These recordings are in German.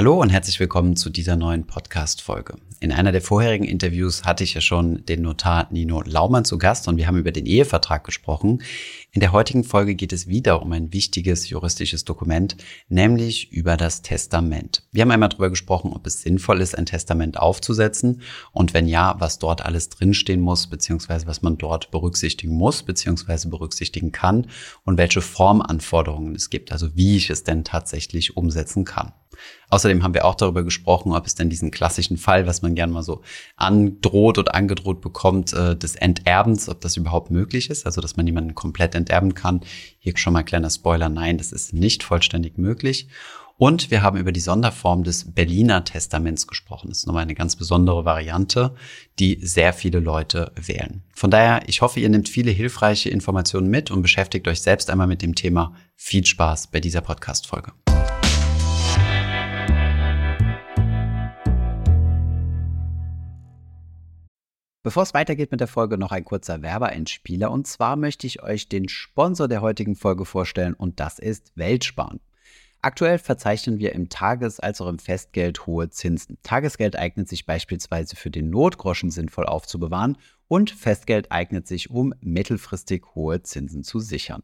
Hallo und herzlich willkommen zu dieser neuen Podcast-Folge. In einer der vorherigen Interviews hatte ich ja schon den Notar Nino Laumann zu Gast und wir haben über den Ehevertrag gesprochen. In der heutigen Folge geht es wieder um ein wichtiges juristisches Dokument, nämlich über das Testament. Wir haben einmal darüber gesprochen, ob es sinnvoll ist, ein Testament aufzusetzen und wenn ja, was dort alles drinstehen muss, beziehungsweise was man dort berücksichtigen muss, beziehungsweise berücksichtigen kann und welche Formanforderungen es gibt, also wie ich es denn tatsächlich umsetzen kann. Außerdem haben wir auch darüber gesprochen, ob es denn diesen klassischen Fall, was man gerne mal so androht oder angedroht bekommt, äh, des Enterbens, ob das überhaupt möglich ist, also dass man jemanden komplett enterben kann. Hier schon mal kleiner Spoiler, nein, das ist nicht vollständig möglich. Und wir haben über die Sonderform des Berliner Testaments gesprochen. Das ist nochmal eine ganz besondere Variante, die sehr viele Leute wählen. Von daher, ich hoffe, ihr nehmt viele hilfreiche Informationen mit und beschäftigt euch selbst einmal mit dem Thema. Viel Spaß bei dieser Podcast-Folge. Bevor es weitergeht mit der Folge, noch ein kurzer Werbeeinspieler. Und zwar möchte ich euch den Sponsor der heutigen Folge vorstellen und das ist Weltsparen. Aktuell verzeichnen wir im Tages- als auch im Festgeld hohe Zinsen. Tagesgeld eignet sich beispielsweise für den Notgroschen sinnvoll aufzubewahren und Festgeld eignet sich, um mittelfristig hohe Zinsen zu sichern.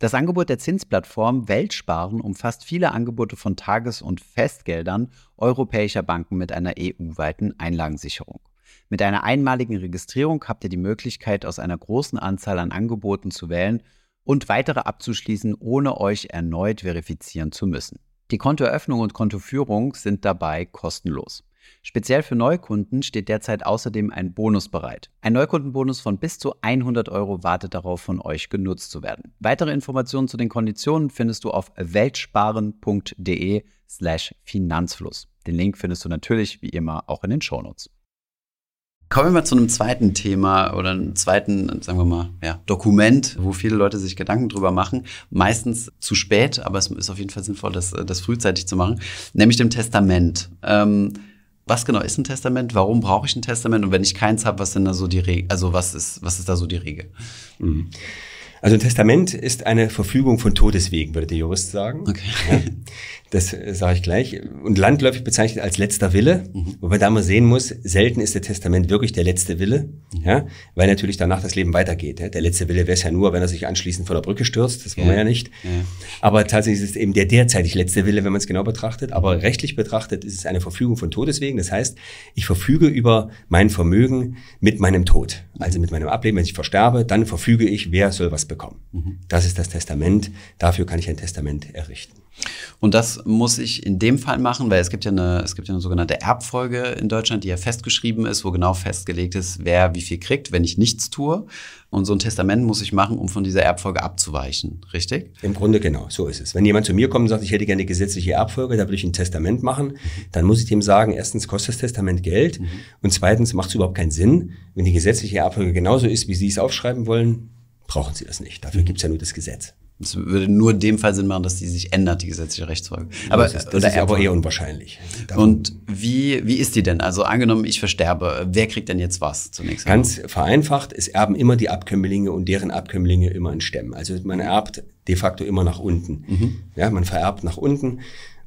Das Angebot der Zinsplattform Weltsparen umfasst viele Angebote von Tages- und Festgeldern europäischer Banken mit einer EU-weiten Einlagensicherung. Mit einer einmaligen Registrierung habt ihr die Möglichkeit, aus einer großen Anzahl an Angeboten zu wählen und weitere abzuschließen, ohne euch erneut verifizieren zu müssen. Die Kontoeröffnung und Kontoführung sind dabei kostenlos. Speziell für Neukunden steht derzeit außerdem ein Bonus bereit. Ein Neukundenbonus von bis zu 100 Euro wartet darauf, von euch genutzt zu werden. Weitere Informationen zu den Konditionen findest du auf weltsparen.de slash Finanzfluss. Den Link findest du natürlich wie immer auch in den Shownotes. Kommen wir mal zu einem zweiten Thema oder einem zweiten, sagen wir mal, ja, Dokument, wo viele Leute sich Gedanken drüber machen. Meistens zu spät, aber es ist auf jeden Fall sinnvoll, das, das frühzeitig zu machen, nämlich dem Testament. Ähm, was genau ist ein Testament? Warum brauche ich ein Testament? Und wenn ich keins habe, was sind da so die Regel? Also was ist, was ist da so die Regel? Mhm. Also ein Testament ist eine Verfügung von Todeswegen, würde der Jurist sagen. Okay. Ja, das äh, sage ich gleich. Und landläufig bezeichnet als letzter Wille, mhm. wobei da man sehen muss, selten ist der Testament wirklich der letzte Wille, mhm. ja, weil natürlich danach das Leben weitergeht. Ja. Der letzte Wille wäre es ja nur, wenn er sich anschließend von der Brücke stürzt, das wollen ja. wir ja nicht. Ja. Aber tatsächlich ist es eben der derzeitig letzte Wille, wenn man es genau betrachtet. Aber rechtlich betrachtet ist es eine Verfügung von Todeswegen. Das heißt, ich verfüge über mein Vermögen mit meinem Tod, also mit meinem Ableben. Wenn ich versterbe, dann verfüge ich, wer soll was bekommen. Mhm. Das ist das Testament. Dafür kann ich ein Testament errichten. Und das muss ich in dem Fall machen, weil es gibt ja eine, es gibt ja eine sogenannte Erbfolge in Deutschland, die ja festgeschrieben ist, wo genau festgelegt ist, wer wie viel kriegt, wenn ich nichts tue. Und so ein Testament muss ich machen, um von dieser Erbfolge abzuweichen, richtig? Im Grunde genau, so ist es. Wenn jemand zu mir kommt und sagt, ich hätte gerne eine gesetzliche Erbfolge, da will ich ein Testament machen, dann muss ich dem sagen, erstens kostet das Testament Geld mhm. und zweitens macht es überhaupt keinen Sinn, wenn die gesetzliche Erbfolge genauso ist, wie Sie es aufschreiben wollen, brauchen Sie das nicht. Dafür mhm. gibt es ja nur das Gesetz. Es würde nur in dem Fall Sinn machen, dass die sich ändert, die gesetzliche Rechtsfolge. Aber das ist, das ist aber eher unwahrscheinlich. Davon und wie, wie ist die denn? Also angenommen, ich versterbe, wer kriegt denn jetzt was zunächst? Ganz einmal? vereinfacht, es erben immer die Abkömmlinge und deren Abkömmlinge immer in Stämmen. Also man erbt de facto immer nach unten. Mhm. Ja, man vererbt nach unten.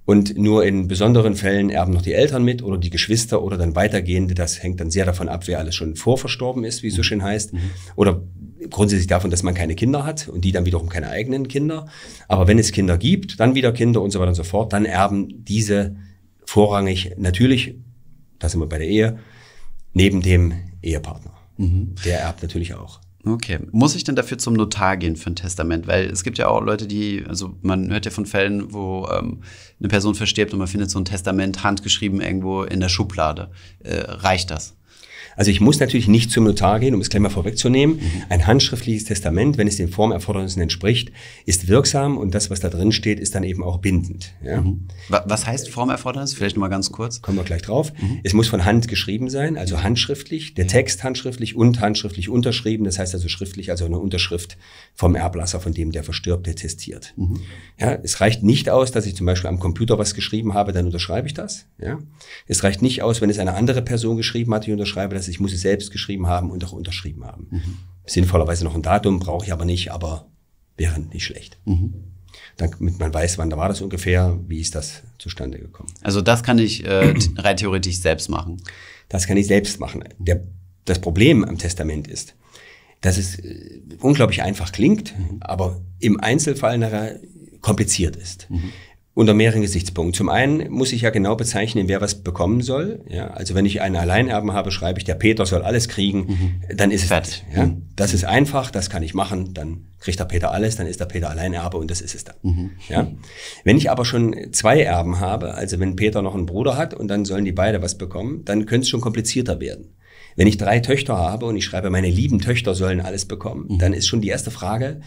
Und nur in besonderen Fällen erben noch die Eltern mit oder die Geschwister oder dann weitergehende. Das hängt dann sehr davon ab, wer alles schon vorverstorben ist, wie es so schön heißt. Mhm. Oder grundsätzlich davon, dass man keine Kinder hat und die dann wiederum keine eigenen Kinder. Aber wenn es Kinder gibt, dann wieder Kinder und so weiter und so fort, dann erben diese vorrangig natürlich, da sind wir bei der Ehe, neben dem Ehepartner. Mhm. Der erbt natürlich auch. Okay. Muss ich denn dafür zum Notar gehen für ein Testament? Weil es gibt ja auch Leute, die, also man hört ja von Fällen, wo ähm, eine Person verstirbt und man findet so ein Testament handgeschrieben irgendwo in der Schublade. Äh, reicht das? Also ich muss natürlich nicht zum Notar gehen, um es gleich mal vorwegzunehmen. Mhm. Ein handschriftliches Testament, wenn es den Formerfordernissen entspricht, ist wirksam und das, was da drin steht, ist dann eben auch bindend. Ja. Mhm. Was heißt Formerfordernis? Vielleicht nochmal ganz kurz. Kommen wir gleich drauf. Mhm. Es muss von Hand geschrieben sein, also handschriftlich, der Text handschriftlich und handschriftlich unterschrieben. Das heißt also schriftlich, also eine Unterschrift vom Erblasser, von dem der Verstirbte testiert. Mhm. Ja, es reicht nicht aus, dass ich zum Beispiel am Computer was geschrieben habe, dann unterschreibe ich das. Ja. Es reicht nicht aus, wenn es eine andere Person geschrieben hat, ich unterschreibe das. Ich muss es selbst geschrieben haben und auch unterschrieben haben. Mhm. Sinnvollerweise noch ein Datum brauche ich aber nicht, aber wäre nicht schlecht. Mhm. damit man weiß, wann da war das ungefähr, wie ist das zustande gekommen. Also das kann ich äh, rein theoretisch selbst machen. Das kann ich selbst machen. Der, das Problem am Testament ist, dass es äh, unglaublich einfach klingt, mhm. aber im Einzelfall nachher kompliziert ist. Mhm unter mehreren Gesichtspunkten. Zum einen muss ich ja genau bezeichnen, wer was bekommen soll. Ja, also wenn ich einen Alleinerben habe, schreibe ich, der Peter soll alles kriegen, mhm. dann ist es das. Ja, mhm. Das ist einfach, das kann ich machen, dann kriegt der Peter alles, dann ist der Peter Alleinerbe und das ist es dann. Mhm. Ja. Wenn ich aber schon zwei Erben habe, also wenn Peter noch einen Bruder hat und dann sollen die beide was bekommen, dann könnte es schon komplizierter werden. Wenn ich drei Töchter habe und ich schreibe, meine lieben Töchter sollen alles bekommen, mhm. dann ist schon die erste Frage,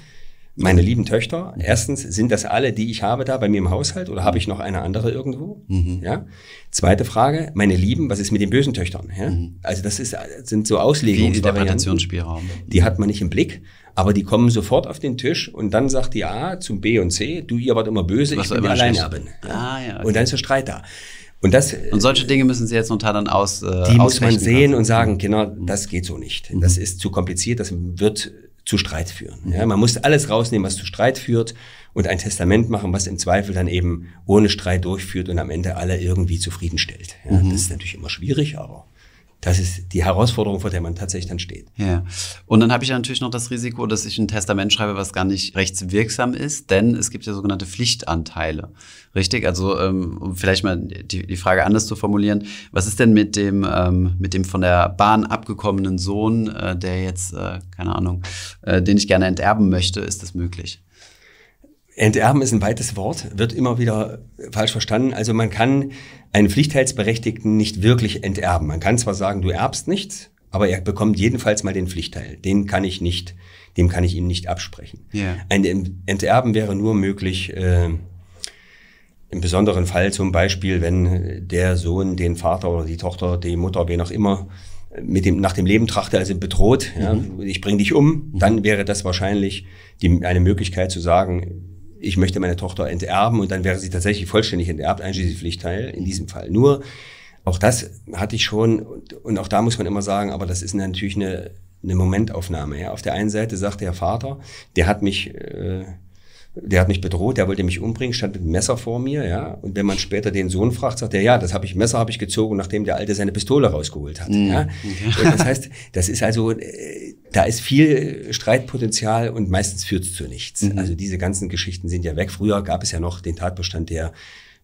meine lieben Töchter, erstens, sind das alle, die ich habe da bei mir im Haushalt oder habe ich noch eine andere irgendwo? Mhm. Ja. Zweite Frage, meine Lieben, was ist mit den bösen Töchtern? Ja? Mhm. Also das ist, sind so Auslegungsvarianten. Die hat man nicht im Blick, aber die kommen sofort auf den Tisch und dann sagt die A zum B und C, du, ihr wart immer böse, was ich bin die Alleinerbin. Ah, ja, okay. Und dann ist der Streit da. Und, das, und solche Dinge müssen Sie jetzt notar dann aus. Äh, die muss man sehen und sagen, genau, das geht so nicht. Mhm. Das ist zu kompliziert, das wird zu Streit führen. Ja, man muss alles rausnehmen, was zu Streit führt und ein Testament machen, was im Zweifel dann eben ohne Streit durchführt und am Ende alle irgendwie zufriedenstellt. Ja, mhm. Das ist natürlich immer schwierig, aber das ist die Herausforderung, vor der man tatsächlich dann steht. Ja. Und dann habe ich natürlich noch das Risiko, dass ich ein Testament schreibe, was gar nicht rechtswirksam ist, denn es gibt ja sogenannte Pflichtanteile. Richtig? Also ähm, um vielleicht mal die, die Frage anders zu formulieren, was ist denn mit dem, ähm, mit dem von der Bahn abgekommenen Sohn, äh, der jetzt, äh, keine Ahnung, äh, den ich gerne enterben möchte, ist das möglich? Enterben ist ein weites Wort, wird immer wieder falsch verstanden. Also man kann einen Pflichtteilsberechtigten nicht wirklich enterben. Man kann zwar sagen, du erbst nichts, aber er bekommt jedenfalls mal den Pflichtteil. Den kann ich nicht, dem kann ich ihm nicht absprechen. Yeah. Ein Enterben wäre nur möglich äh, im besonderen Fall zum Beispiel, wenn der Sohn den Vater oder die Tochter, die Mutter, wen auch immer, mit dem, nach dem Leben trachte, also bedroht, mhm. ja, ich bringe dich um, mhm. dann wäre das wahrscheinlich die, eine Möglichkeit zu sagen, ich möchte meine Tochter enterben und dann wäre sie tatsächlich vollständig enterbt, einschließlich Pflichtteil in diesem Fall. Nur, auch das hatte ich schon und, und auch da muss man immer sagen, aber das ist natürlich eine, eine Momentaufnahme. Ja. Auf der einen Seite sagt der Vater, der hat mich äh, der hat mich bedroht, der wollte mich umbringen, stand mit einem Messer vor mir, ja. Und wenn man später den Sohn fragt, sagt er, ja, das habe ich, Messer habe ich gezogen, nachdem der Alte seine Pistole rausgeholt hat. Mhm. Ja. Das heißt, das ist also, äh, da ist viel Streitpotenzial und meistens führt es zu nichts. Mhm. Also diese ganzen Geschichten sind ja weg. Früher gab es ja noch den Tatbestand der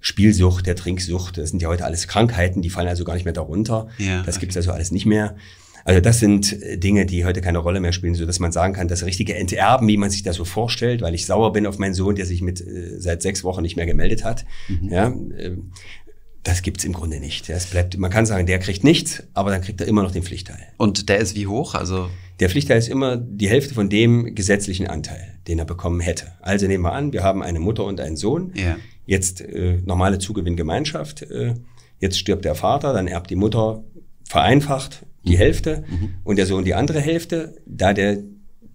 Spielsucht, der Trinksucht. Das sind ja heute alles Krankheiten, die fallen also gar nicht mehr darunter. Ja, das okay. gibt es also alles nicht mehr. Also das sind äh, Dinge, die heute keine Rolle mehr spielen, so dass man sagen kann, das richtige Enterben, wie man sich das so vorstellt, weil ich sauer bin auf meinen Sohn, der sich mit äh, seit sechs Wochen nicht mehr gemeldet hat. Mhm. Ja, äh, das gibt's im Grunde nicht. Es bleibt, man kann sagen, der kriegt nichts, aber dann kriegt er immer noch den Pflichtteil. Und der ist wie hoch? Also der Pflichtteil ist immer die Hälfte von dem gesetzlichen Anteil, den er bekommen hätte. Also nehmen wir an, wir haben eine Mutter und einen Sohn. Ja. Jetzt äh, normale Zugewinngemeinschaft. Äh, jetzt stirbt der Vater, dann erbt die Mutter vereinfacht die mhm. Hälfte mhm. und der Sohn die andere Hälfte. Da der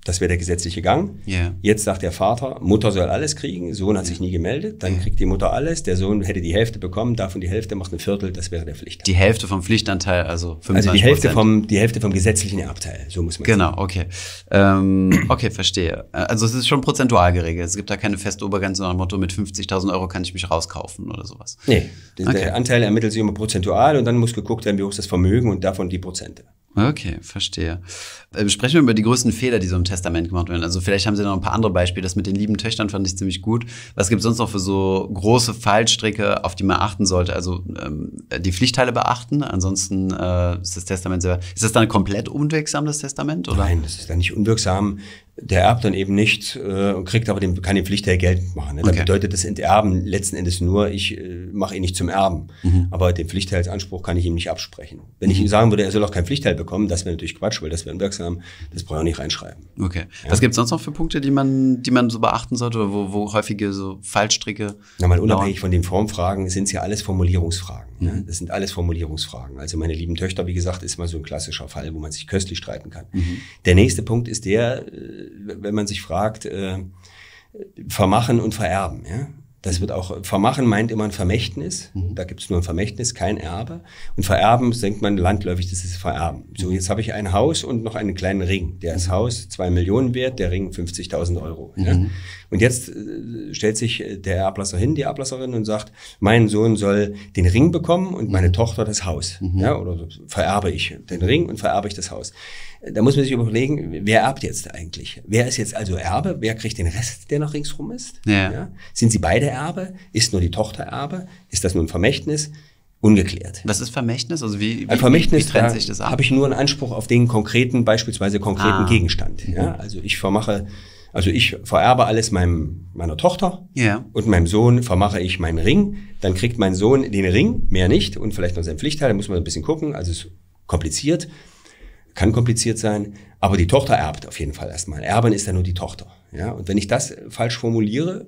das wäre der gesetzliche Gang. Yeah. Jetzt sagt der Vater, Mutter soll alles kriegen, Sohn hat sich nie gemeldet, dann kriegt die Mutter alles, der Sohn hätte die Hälfte bekommen, davon die Hälfte macht ein Viertel, das wäre der Pflichtanteil. Die Hälfte vom Pflichtanteil, also 25 Also die Hälfte vom, die Hälfte vom gesetzlichen Erbteil, so muss man Genau, sagen. okay. Ähm, okay, verstehe. Also es ist schon prozentual geregelt. Es gibt da keine feste Obergrenze nach dem Motto, mit 50.000 Euro kann ich mich rauskaufen oder sowas. Nee, okay. der Anteil ermittelt sich immer prozentual und dann muss geguckt werden, wie hoch ist das Vermögen und davon die Prozente. Okay, verstehe. Äh, sprechen wir über die größten Fehler, die so im Testament gemacht werden. Also vielleicht haben Sie noch ein paar andere Beispiele. Das mit den lieben Töchtern fand ich ziemlich gut. Was gibt es sonst noch für so große Fallstricke, auf die man achten sollte? Also ähm, die Pflichtteile beachten. Ansonsten äh, ist das Testament sehr. Ist das dann komplett unwirksam, das Testament? Oder? Nein, das ist dann nicht unwirksam der erbt dann eben nicht äh, und kriegt aber den, kann den Pflichtteil Geld machen. Ne? Dann okay. bedeutet das Enterben letzten Endes nur, ich äh, mache ihn nicht zum Erben. Mhm. Aber den Pflichtteilsanspruch kann ich ihm nicht absprechen. Wenn mhm. ich ihm sagen würde, er soll auch keinen Pflichtteil bekommen, das wäre natürlich Quatsch, weil das wäre wirksam, das brauche ich auch nicht reinschreiben. Okay. Ja? Was gibt es sonst noch für Punkte, die man, die man so beachten sollte oder wo, wo häufige so Fallstricke? Na mal unabhängig dauern? von den Formfragen sind es ja alles Formulierungsfragen. Mhm. Das sind alles Formulierungsfragen. Also meine lieben Töchter, wie gesagt, ist mal so ein klassischer Fall, wo man sich köstlich streiten kann. Mhm. Der nächste Punkt ist der, äh, wenn man sich fragt, äh, vermachen und vererben. Ja? Das wird auch, vermachen meint immer ein Vermächtnis. Mhm. Da gibt es nur ein Vermächtnis, kein Erbe. Und vererben, denkt man landläufig, das ist vererben. So, jetzt habe ich ein Haus und noch einen kleinen Ring. Der ist mhm. Haus zwei Millionen wert, der Ring 50.000 Euro. Mhm. Ja? Und jetzt äh, stellt sich der Erblasser hin, die Erblasserin, und sagt, mein Sohn soll den Ring bekommen und meine mhm. Tochter das Haus. Mhm. Ja? Oder vererbe ich den Ring und vererbe ich das Haus. Da muss man sich überlegen, wer erbt jetzt eigentlich? Wer ist jetzt also Erbe? Wer kriegt den Rest, der noch ringsrum ist? Ja. ja? Sind sie beide Erbe? Ist nur die Tochter Erbe? Ist das nur ein Vermächtnis? Ungeklärt. Was ist Vermächtnis? Also wie, wie, Ein Vermächtnis, wie trennt sich das ab? Habe ich nur einen Anspruch auf den konkreten, beispielsweise konkreten ah. Gegenstand. Ja? Mhm. Also ich vermache also ich vererbe alles meinem, meiner Tochter ja. und meinem Sohn vermache ich meinen Ring. Dann kriegt mein Sohn den Ring, mehr nicht und vielleicht noch sein Pflichtteil. Da muss man ein bisschen gucken. Also es ist kompliziert kann kompliziert sein, aber die Tochter erbt auf jeden Fall erstmal. Erben ist ja nur die Tochter. Ja? Und wenn ich das falsch formuliere,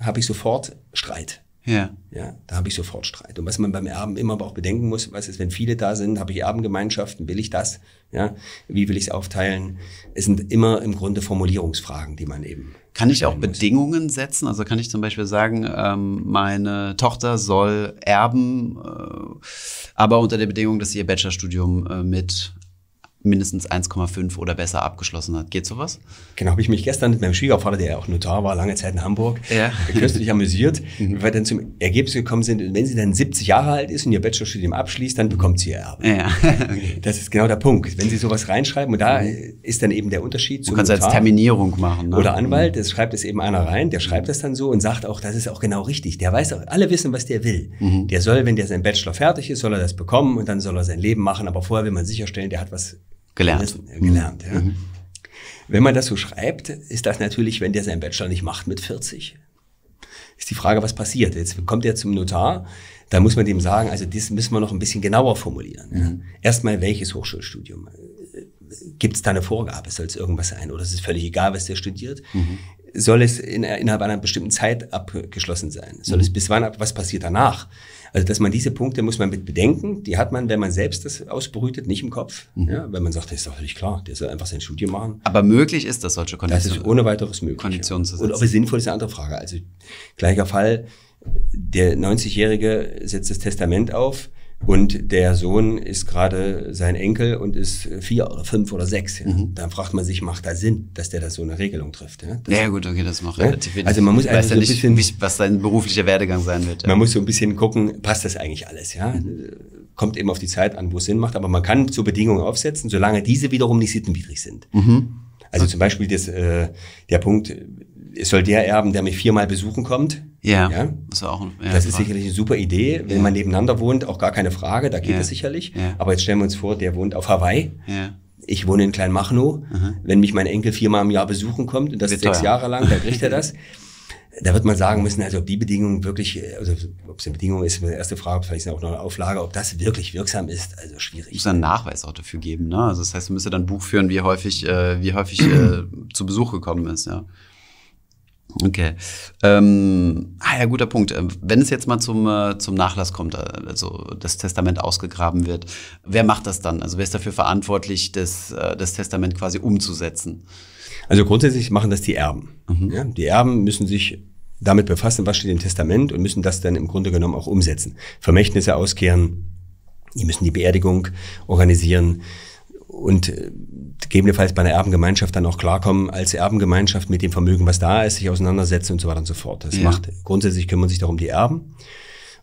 habe ich sofort Streit. Ja. Ja, da habe ich sofort Streit. Und was man beim Erben immer aber auch bedenken muss, was ist, wenn viele da sind, habe ich Erbengemeinschaften, will ich das? Ja, wie will ich es aufteilen? Es sind immer im Grunde Formulierungsfragen, die man eben. Kann ich auch muss. Bedingungen setzen? Also kann ich zum Beispiel sagen, ähm, meine Tochter soll erben, äh, aber unter der Bedingung, dass sie ihr Bachelorstudium äh, mit mindestens 1,5 oder besser abgeschlossen hat. Geht sowas? Genau, habe ich mich gestern mit meinem Schwiegervater, der auch Notar war, lange Zeit in Hamburg, ja. köstlich amüsiert, mhm. weil wir dann zum Ergebnis gekommen sind, wenn sie dann 70 Jahre alt ist und ihr Bachelorstudium abschließt, dann bekommt sie ihr Erbe. Ja. okay. Das ist genau der Punkt. Wenn sie sowas reinschreiben, und da mhm. ist dann eben der Unterschied zu. Du kannst Notar als Terminierung machen. Ne? Oder Anwalt, das schreibt es eben einer rein, der schreibt das dann so und sagt auch, das ist auch genau richtig. Der weiß auch, alle wissen, was der will. Mhm. Der soll, wenn der sein Bachelor fertig ist, soll er das bekommen und dann soll er sein Leben machen, aber vorher will man sicherstellen, der hat was Gelernt. Gelernt, ja. Mhm. Wenn man das so schreibt, ist das natürlich, wenn der seinen Bachelor nicht macht mit 40. Ist die Frage, was passiert? Jetzt kommt er zum Notar, da muss man dem sagen, also das müssen wir noch ein bisschen genauer formulieren. Mhm. Erstmal, welches Hochschulstudium? Gibt es da eine Vorgabe? Soll es irgendwas sein? Oder ist es völlig egal, was der studiert? Mhm. Soll es in, innerhalb einer bestimmten Zeit abgeschlossen sein? Soll mhm. es bis wann ab? Was passiert danach? Also, dass man diese Punkte muss man mit bedenken. Die hat man, wenn man selbst das ausbrütet, nicht im Kopf. Mhm. Ja, wenn man sagt, das ist doch völlig klar, der soll einfach sein Studium machen. Aber möglich ist das, solche Konditionen? Das ist ohne weiteres möglich. Konditionen zu setzen. Und ob es sinnvoll ist, eine andere Frage. Also, gleicher Fall. Der 90-Jährige setzt das Testament auf und der Sohn ist gerade sein Enkel und ist vier oder fünf oder sechs. Ja. Mhm. Dann fragt man sich, macht da Sinn, dass der da so eine Regelung trifft? Ja, das ja gut, okay, das macht ja? relativ wenig. Also man muss weiß ja nicht, bisschen, was sein beruflicher Werdegang sein wird. Ja. Man muss so ein bisschen gucken, passt das eigentlich alles? Ja, mhm. kommt eben auf die Zeit an, wo es Sinn macht, aber man kann so Bedingungen aufsetzen, solange diese wiederum nicht sittenwidrig sind. Mhm. Also zum Beispiel das, äh, der Punkt, es soll der erben, der mich viermal besuchen kommt. Ja, ja? Das, auch, ja, das ist sicherlich eine super Idee. Wenn ja. man nebeneinander wohnt, auch gar keine Frage, da geht es sicherlich. Aber jetzt stellen wir uns vor, der wohnt auf Hawaii. Ich wohne in Kleinmachnow. Mhm. Wenn mich mein Enkel viermal im Jahr besuchen kommt und das sechs teuer. Jahre lang, dann kriegt er das. da wird man sagen müssen, also ob die Bedingungen wirklich, also ob es eine Bedingung ist, die erste Frage, vielleicht ist auch noch eine Auflage, ob das wirklich wirksam ist, also schwierig. Muss einen Nachweis auch dafür geben, ne? Also das heißt, du müsstest dann Buch führen, wie häufig, äh, wie häufig äh, zu Besuch gekommen ist, ja. Okay. Ähm, ah ja, guter Punkt. Ähm, wenn es jetzt mal zum, äh, zum Nachlass kommt, äh, also das Testament ausgegraben wird, wer macht das dann? Also wer ist dafür verantwortlich, das, äh, das Testament quasi umzusetzen? Also grundsätzlich machen das die Erben. Mhm. Ja, die Erben müssen sich damit befassen, was steht im Testament und müssen das dann im Grunde genommen auch umsetzen. Vermächtnisse auskehren, die müssen die Beerdigung organisieren und äh, gegebenenfalls bei einer Erbengemeinschaft dann auch klarkommen, als Erbengemeinschaft mit dem Vermögen, was da ist, sich auseinandersetzen und so weiter und so fort. Das ja. macht, grundsätzlich kümmern sich darum die Erben.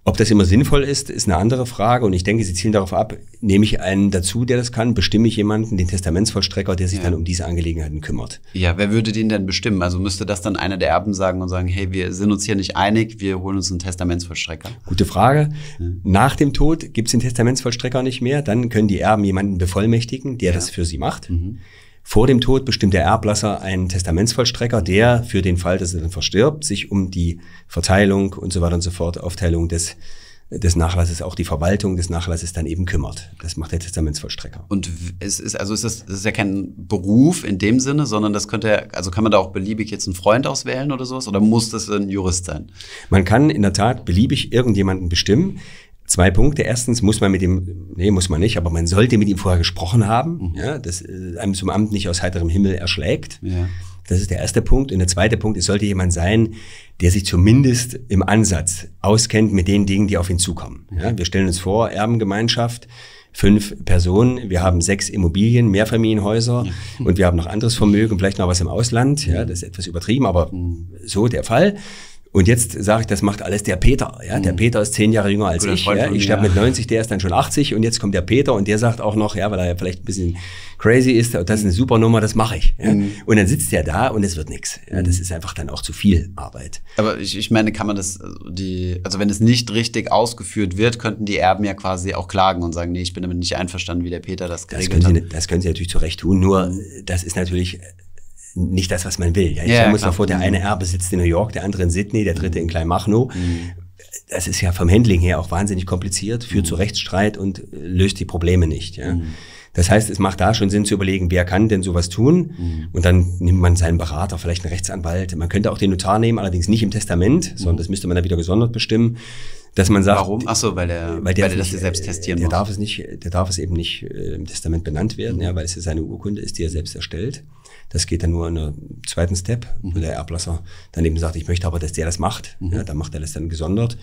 Ob das immer sinnvoll ist, ist eine andere Frage. Und ich denke, Sie zielen darauf ab, nehme ich einen dazu, der das kann, bestimme ich jemanden, den Testamentsvollstrecker, der sich ja. dann um diese Angelegenheiten kümmert. Ja, wer würde den denn bestimmen? Also müsste das dann einer der Erben sagen und sagen, hey, wir sind uns hier nicht einig, wir holen uns einen Testamentsvollstrecker? Gute Frage. Ja. Nach dem Tod gibt es den Testamentsvollstrecker nicht mehr. Dann können die Erben jemanden bevollmächtigen, der ja. das für sie macht. Mhm. Vor dem Tod bestimmt der Erblasser einen Testamentsvollstrecker, der für den Fall, dass er dann verstirbt, sich um die Verteilung und so weiter und so fort, Aufteilung des des Nachlasses, auch die Verwaltung des Nachlasses dann eben kümmert. Das macht der Testamentsvollstrecker. Und es ist, also ist das, das ist ja kein Beruf in dem Sinne, sondern das könnte, also kann man da auch beliebig jetzt einen Freund auswählen oder sowas? Oder muss das ein Jurist sein? Man kann in der Tat beliebig irgendjemanden bestimmen. Zwei Punkte. Erstens muss man mit ihm, nee, muss man nicht, aber man sollte mit ihm vorher gesprochen haben, mhm. ja, dass äh, einem zum Amt nicht aus heiterem Himmel erschlägt. Ja. Das ist der erste Punkt. Und der zweite Punkt, es sollte jemand sein, der sich zumindest im Ansatz auskennt mit den Dingen, die auf ihn zukommen. Ja, wir stellen uns vor, Erbengemeinschaft, fünf Personen, wir haben sechs Immobilien, Mehrfamilienhäuser und wir haben noch anderes Vermögen, vielleicht noch was im Ausland. Ja, das ist etwas übertrieben, aber so der Fall. Und jetzt sage ich, das macht alles der Peter. Ja, der mhm. Peter ist zehn Jahre jünger als Guter ich. Ja. Ich sterbe mit 90, der ist dann schon 80 und jetzt kommt der Peter und der sagt auch noch, ja, weil er ja vielleicht ein bisschen crazy ist, das ist eine super Nummer, das mache ich. Ja. Mhm. Und dann sitzt der da und es wird nichts. Ja, das mhm. ist einfach dann auch zu viel Arbeit. Aber ich, ich meine, kann man das, die, also wenn es nicht richtig ausgeführt wird, könnten die Erben ja quasi auch klagen und sagen, nee, ich bin damit nicht einverstanden, wie der Peter das geregelt das können Sie, hat. Das können Sie natürlich zu Recht tun, nur das ist natürlich nicht das, was man will. Ja, ich ja, muss mal vor, der mhm. eine Erbe sitzt in New York, der andere in Sydney, der dritte in Kleinmachnow. Mhm. Das ist ja vom Handling her auch wahnsinnig kompliziert, führt mhm. zu Rechtsstreit und löst die Probleme nicht. Ja. Mhm. Das heißt, es macht da schon Sinn zu überlegen, wer kann denn sowas tun? Mhm. Und dann nimmt man seinen Berater, vielleicht einen Rechtsanwalt. Man könnte auch den Notar nehmen, allerdings nicht im Testament, sondern das müsste man dann wieder gesondert bestimmen dass man sagt, warum? Ach so, weil der, weil der, weil der das nicht, selbst testieren der muss. darf es nicht, der darf es eben nicht äh, im Testament benannt werden, mhm. ja, weil es ja seine Urkunde ist, die er selbst erstellt. Das geht dann nur in der zweiten Step, mhm. wo der Erblasser dann eben sagt, ich möchte aber, dass der das macht. Mhm. Ja, dann macht er das dann gesondert.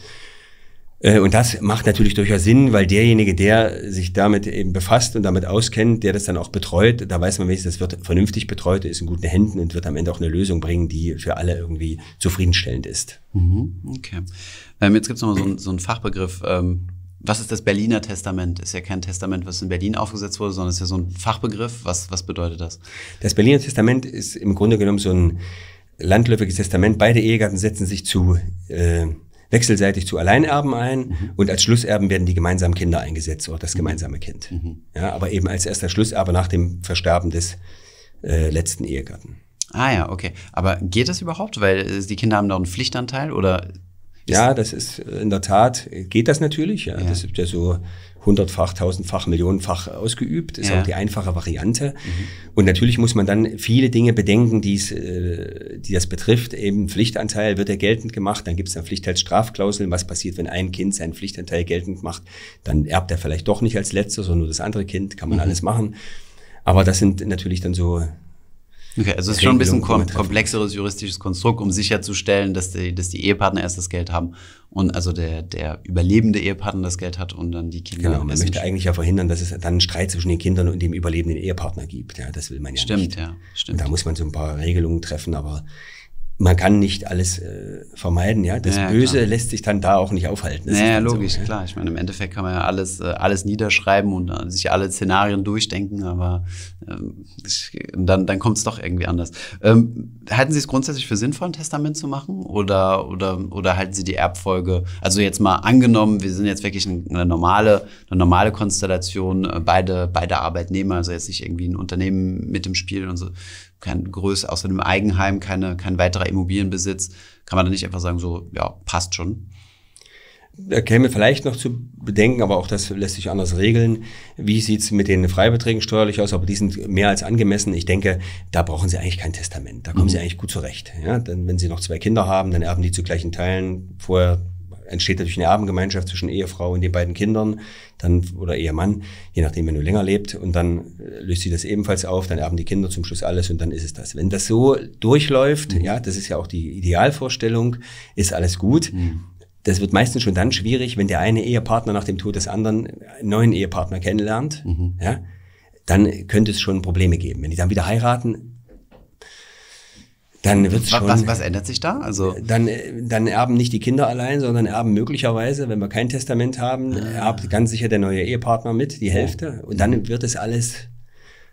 Äh, und das macht natürlich durchaus Sinn, weil derjenige, der sich damit eben befasst und damit auskennt, der das dann auch betreut, da weiß man wenigstens, das wird vernünftig betreut, ist in guten Händen und wird am Ende auch eine Lösung bringen, die für alle irgendwie zufriedenstellend ist. Mhm. Okay. Ähm, jetzt gibt es nochmal so, einen, so einen Fachbegriff, ähm, was ist das Berliner Testament? Ist ja kein Testament, was in Berlin aufgesetzt wurde, sondern ist ja so ein Fachbegriff. Was, was bedeutet das? Das Berliner Testament ist im Grunde genommen so ein landläufiges Testament. Beide Ehegatten setzen sich zu äh, wechselseitig zu Alleinerben ein mhm. und als Schlusserben werden die gemeinsamen Kinder eingesetzt oder das mhm. gemeinsame Kind. Mhm. Ja, aber eben als erster Schlusserbe nach dem Versterben des äh, letzten Ehegatten. Ah ja, okay. Aber geht das überhaupt? Weil äh, die Kinder haben doch einen Pflichtanteil oder ja, das ist äh, in der Tat, geht das natürlich. Ja. ja. Das ist ja so hundertfach, tausendfach, millionenfach ausgeübt. Ist ja. auch die einfache Variante. Mhm. Und natürlich muss man dann viele Dinge bedenken, die's, äh, die das betrifft. Eben Pflichtanteil wird ja geltend gemacht. Dann gibt es dann Pflichtteilsstrafklauseln. Was passiert, wenn ein Kind seinen Pflichtanteil geltend macht? Dann erbt er vielleicht doch nicht als letzter, sondern nur das andere Kind. Kann man mhm. alles machen. Aber das sind natürlich dann so Okay, also es ist schon ein bisschen kom komplexeres juristisches Konstrukt, um sicherzustellen, dass die, dass die Ehepartner erst das Geld haben und also der, der überlebende Ehepartner das Geld hat und dann die Kinder. Genau, man möchte eigentlich ja verhindern, dass es dann einen Streit zwischen den Kindern und dem überlebenden Ehepartner gibt. Ja, das will man ja stimmt, nicht. Stimmt, ja, stimmt. Und da muss man so ein paar Regelungen treffen, aber man kann nicht alles äh, vermeiden, ja. Das ja, Böse klar. lässt sich dann da auch nicht aufhalten. Das ja, logisch, so, klar. Ich meine, im Endeffekt kann man ja alles, äh, alles niederschreiben und äh, sich alle Szenarien durchdenken, aber ähm, dann, dann kommt es doch irgendwie anders. Ähm, halten Sie es grundsätzlich für sinnvoll, ein Testament zu machen? Oder, oder, oder halten Sie die Erbfolge, also jetzt mal angenommen, wir sind jetzt wirklich eine normale, eine normale Konstellation, äh, beide, beide Arbeitnehmer, also jetzt nicht irgendwie ein Unternehmen mit im Spiel und so kein Größe, außer dem Eigenheim, keine, kein weiterer Immobilienbesitz, kann man da nicht einfach sagen, so, ja, passt schon. Da käme vielleicht noch zu bedenken, aber auch das lässt sich anders regeln. Wie sieht's mit den Freibeträgen steuerlich aus? Aber die sind mehr als angemessen. Ich denke, da brauchen Sie eigentlich kein Testament. Da kommen mhm. Sie eigentlich gut zurecht. Ja, denn wenn Sie noch zwei Kinder haben, dann erben die zu gleichen Teilen. Vorher entsteht natürlich eine Erbengemeinschaft zwischen Ehefrau und den beiden Kindern, dann oder Ehemann, je nachdem, wenn du länger lebt, und dann äh, löst sie das ebenfalls auf, dann erben die Kinder zum Schluss alles und dann ist es das. Wenn das so durchläuft, mhm. ja, das ist ja auch die Idealvorstellung, ist alles gut. Mhm. Das wird meistens schon dann schwierig, wenn der eine Ehepartner nach dem Tod des anderen einen neuen Ehepartner kennenlernt, mhm. ja, dann könnte es schon Probleme geben. Wenn die dann wieder heiraten, dann wird schon. Was, was ändert sich da? Also dann, dann erben nicht die Kinder allein, sondern erben möglicherweise, wenn wir kein Testament haben, ah. erbt ganz sicher der neue Ehepartner mit, die Hälfte. Und dann wird es alles,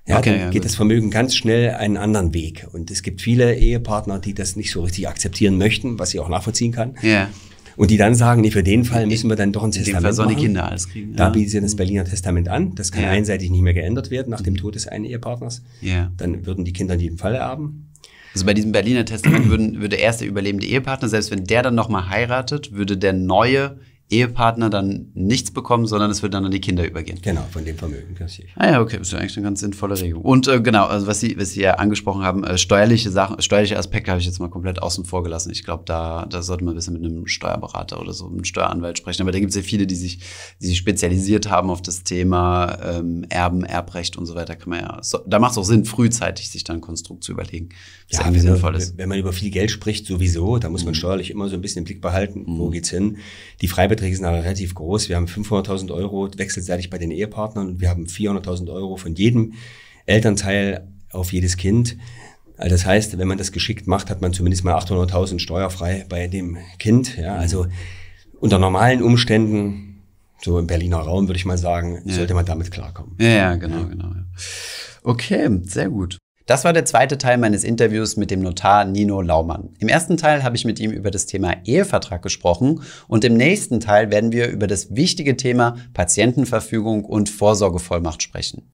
ja, okay, dann ja, geht das Vermögen ganz schnell einen anderen Weg. Und es gibt viele Ehepartner, die das nicht so richtig akzeptieren möchten, was ich auch nachvollziehen kann. Ja. Und die dann sagen, nee, für den Fall müssen wir dann doch ein Testament in dem Fall sollen die Kinder alles kriegen. Da ja. bieten sie das Berliner Testament an. Das kann ja. einseitig nicht mehr geändert werden nach dem Tod des einen Ehepartners. Ja. Dann würden die Kinder in jedem Fall erben. Also bei diesem Berliner Testament würden, würde erst der überlebende Ehepartner, selbst wenn der dann nochmal heiratet, würde der neue Ehepartner dann nichts bekommen, sondern es wird dann an die Kinder übergehen. Genau, von dem Vermögen. Ah ja, okay, das ist ja eigentlich eine ganz sinnvolle Regelung. Und äh, genau, also was Sie, was Sie ja angesprochen haben, äh, steuerliche Sachen, steuerliche Aspekte habe ich jetzt mal komplett außen vor gelassen. Ich glaube, da, da sollte man ein bisschen mit einem Steuerberater oder so, einem Steueranwalt sprechen. Aber da gibt es ja viele, die sich, die sich spezialisiert haben auf das Thema ähm, Erben, Erbrecht und so weiter. Kann man ja, so, da macht es auch Sinn, frühzeitig sich dann ein Konstrukt zu überlegen. Ja, wenn, sinnvoll ist. wenn man über viel Geld spricht, sowieso, da muss man mhm. steuerlich immer so ein bisschen im Blick behalten, mhm. wo geht's hin. Die Freibeträge sind aber relativ groß. Wir haben 500.000 Euro wechselseitig bei den Ehepartnern und wir haben 400.000 Euro von jedem Elternteil auf jedes Kind. Also das heißt, wenn man das geschickt macht, hat man zumindest mal 800.000 steuerfrei bei dem Kind. Ja, also unter normalen Umständen, so im Berliner Raum würde ich mal sagen, ja. sollte man damit klarkommen. Ja, ja genau, genau. Okay, sehr gut. Das war der zweite Teil meines Interviews mit dem Notar Nino Laumann. Im ersten Teil habe ich mit ihm über das Thema Ehevertrag gesprochen und im nächsten Teil werden wir über das wichtige Thema Patientenverfügung und Vorsorgevollmacht sprechen.